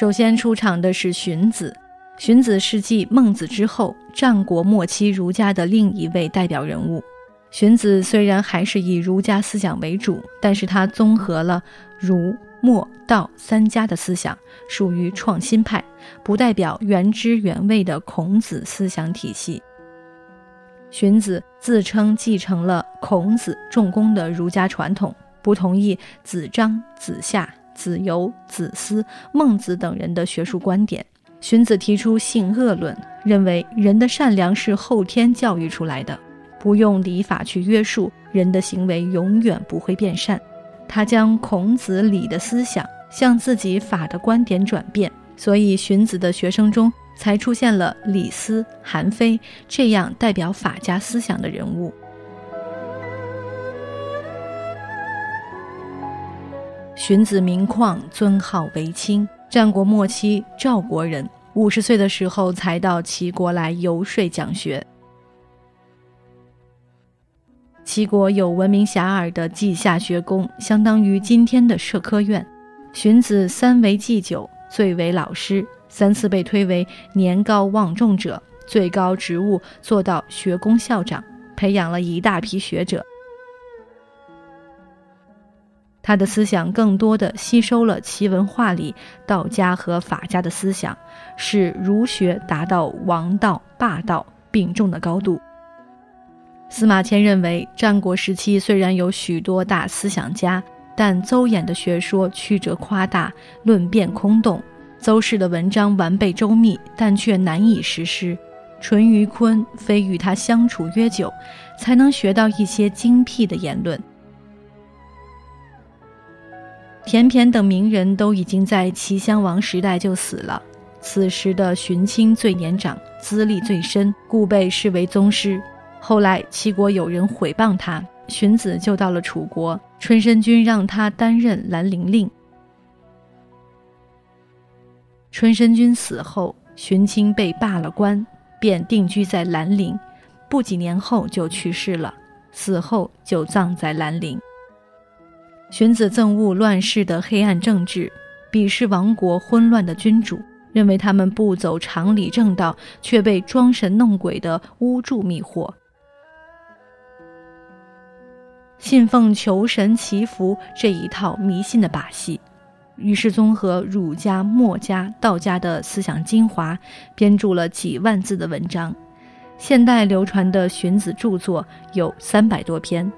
首先出场的是荀子。荀子是继孟子之后，战国末期儒家的另一位代表人物。荀子虽然还是以儒家思想为主，但是他综合了儒、墨、道三家的思想，属于创新派，不代表原汁原味的孔子思想体系。荀子自称继承了孔子重工的儒家传统，不同意子张、子夏、子游、子思、孟子等人的学术观点。荀子提出性恶论，认为人的善良是后天教育出来的，不用礼法去约束人的行为，永远不会变善。他将孔子礼的思想向自己法的观点转变，所以荀子的学生中才出现了李斯、韩非这样代表法家思想的人物。荀子名旷，尊号为卿。战国末期，赵国人，五十岁的时候才到齐国来游说讲学。齐国有闻名遐迩的稷下学宫，相当于今天的社科院。荀子三为祭酒，最为老师，三次被推为年高望重者，最高职务做到学宫校长，培养了一大批学者。他的思想更多的吸收了齐文化里道家和法家的思想，使儒学达到王道霸道并重的高度。司马迁认为，战国时期虽然有许多大思想家，但邹衍的学说曲折夸大，论辩空洞；邹氏的文章完备周密，但却难以实施。淳于髡非与他相处约久，才能学到一些精辟的言论。田骈等名人都已经在齐襄王时代就死了。此时的荀卿最年长，资历最深，故被视为宗师。后来齐国有人毁谤他，荀子就到了楚国，春申君让他担任兰陵令。春申君死后，荀卿被罢了官，便定居在兰陵，不几年后就去世了，死后就葬在兰陵。荀子憎恶乱世的黑暗政治，鄙视亡国混乱的君主，认为他们不走常理正道，却被装神弄鬼的巫祝迷惑，信奉求神祈福这一套迷信的把戏。于是综合儒家、墨家、道家的思想精华，编著了几万字的文章。现代流传的荀子著作有三百多篇。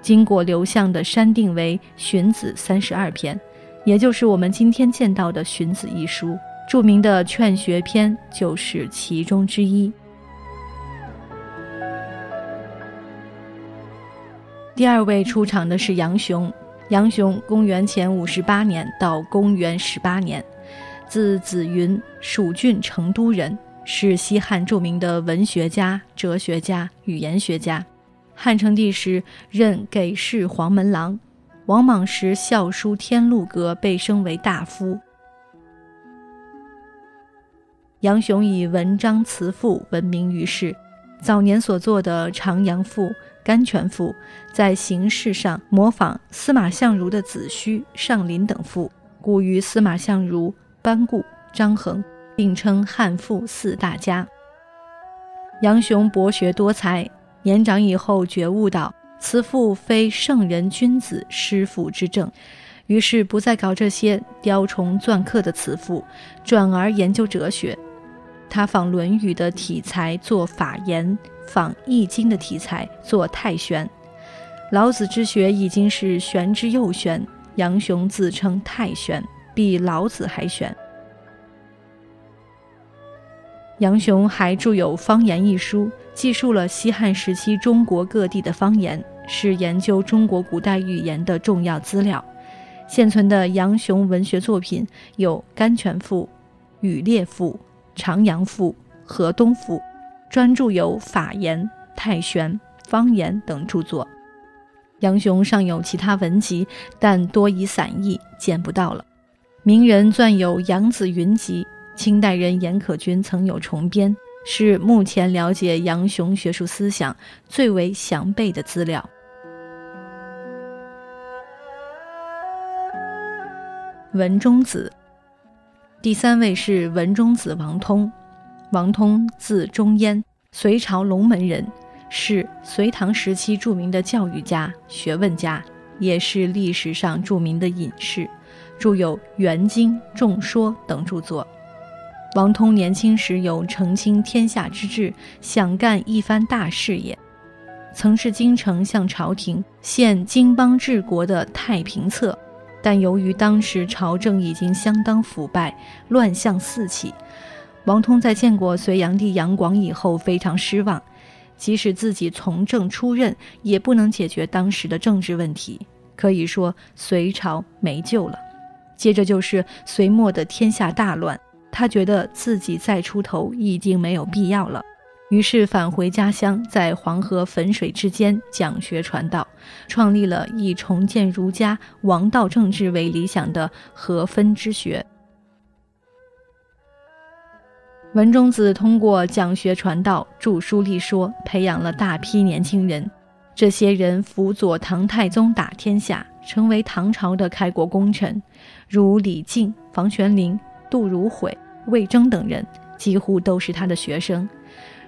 经过刘向的删定为《荀子》三十二篇，也就是我们今天见到的《荀子》一书。著名的《劝学篇》就是其中之一。第二位出场的是杨雄。杨雄，公元前五十八年到公元十八年，字子云，蜀郡成都人，是西汉著名的文学家、哲学家、语言学家。汉成帝时任给事黄门郎，王莽时校书天禄阁，被升为大夫。杨雄以文章辞赋闻名于世，早年所作的《长阳赋》《甘泉赋》，在形式上模仿司马相如的《子虚》《上林》等赋，故与司马相如、班固、张衡并称汉赋四大家。杨雄博学多才。年长以后觉悟到此赋非圣人君子师赋之正，于是不再搞这些雕虫篆刻的词赋，转而研究哲学。他仿《论语》的体裁做法言，仿《易经》的题材做太玄。老子之学已经是玄之又玄，杨雄自称太玄，比老子还玄。杨雄还著有《方言》一书，记述了西汉时期中国各地的方言，是研究中国古代语言的重要资料。现存的杨雄文学作品有《甘泉赋》《羽猎赋》《长阳赋》《河东赋》，专著有《法言》《太玄》《方言》等著作。杨雄尚有其他文集，但多以散佚，见不到了。名人撰有《杨子云集》。清代人严可君曾有重编，是目前了解杨雄学术思想最为详备的资料。文中子，第三位是文中子王通。王通字中淹，隋朝龙门人，是隋唐时期著名的教育家、学问家，也是历史上著名的隐士，著有《元经》《众说》等著作。王通年轻时有澄清天下之志，想干一番大事业，曾是京城向朝廷献经邦治国的太平策，但由于当时朝政已经相当腐败，乱象四起，王通在见过隋炀帝杨广以后非常失望，即使自己从政出任，也不能解决当时的政治问题，可以说隋朝没救了。接着就是隋末的天下大乱。他觉得自己再出头已经没有必要了，于是返回家乡，在黄河汾水之间讲学传道，创立了以重建儒家王道政治为理想的和分之学。文中子通过讲学传道、著书立说，培养了大批年轻人，这些人辅佐唐太宗打天下，成为唐朝的开国功臣，如李靖、房玄龄。杜如晦、魏征等人几乎都是他的学生，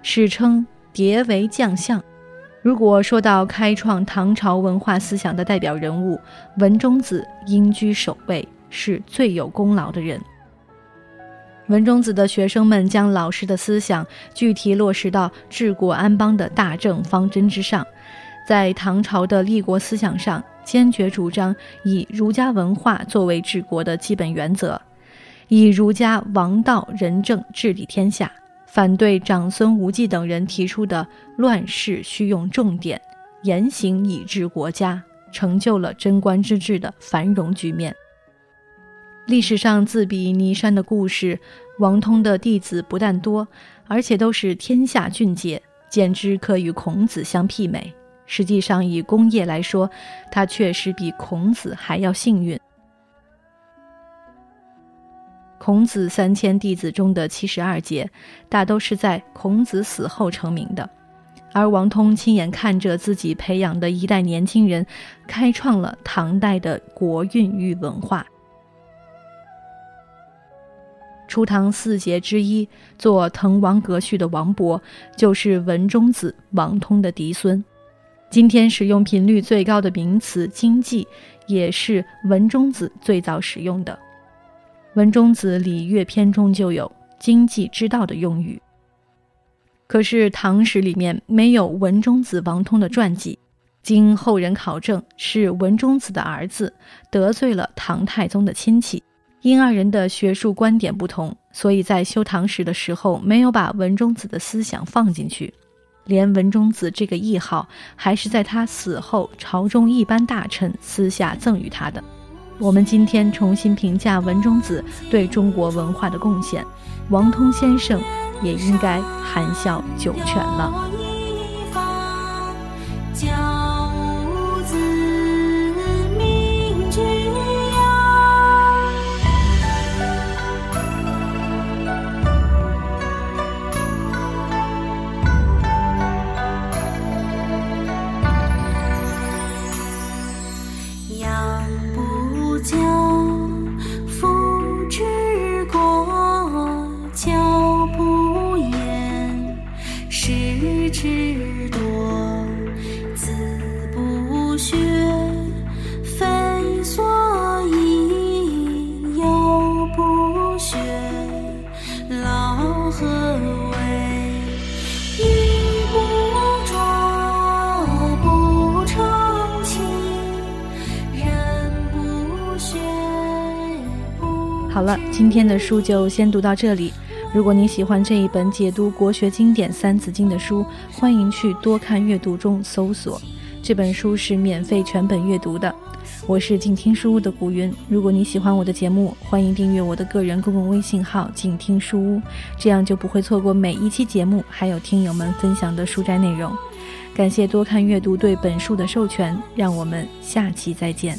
史称“迭为将相”。如果说到开创唐朝文化思想的代表人物，文中子应居首位，是最有功劳的人。文中子的学生们将老师的思想具体落实到治国安邦的大政方针之上，在唐朝的立国思想上，坚决主张以儒家文化作为治国的基本原则。以儒家王道仁政治理天下，反对长孙无忌等人提出的乱世需用重典，严刑以治国家，成就了贞观之治的繁荣局面。历史上自比尼山的故事，王通的弟子不但多，而且都是天下俊杰，简直可与孔子相媲美。实际上，以功业来说，他确实比孔子还要幸运。孔子三千弟子中的七十二杰，大都是在孔子死后成名的，而王通亲眼看着自己培养的一代年轻人，开创了唐代的国运与文化。初唐四杰之一，做滕王阁序的王勃，就是文中子王通的嫡孙。今天使用频率最高的名词“经济”，也是文中子最早使用的。文中子礼乐篇中就有“经济之道”的用语，可是唐史里面没有文中子王通的传记。经后人考证，是文中子的儿子得罪了唐太宗的亲戚，因二人的学术观点不同，所以在修唐史的时候没有把文中子的思想放进去，连文中子这个谥号还是在他死后朝中一般大臣私下赠予他的。我们今天重新评价文中子对中国文化的贡献，王通先生也应该含笑九泉了。学非所宜，幼不学，老何为好了，今天的书就先读到这里。如果你喜欢这一本解读国学经典《三字经》的书，欢迎去多看阅读中搜索。这本书是免费全本阅读的。我是静听书屋的古云。如果你喜欢我的节目，欢迎订阅我的个人公共微信号“静听书屋”，这样就不会错过每一期节目，还有听友们分享的书斋内容。感谢多看阅读对本书的授权，让我们下期再见。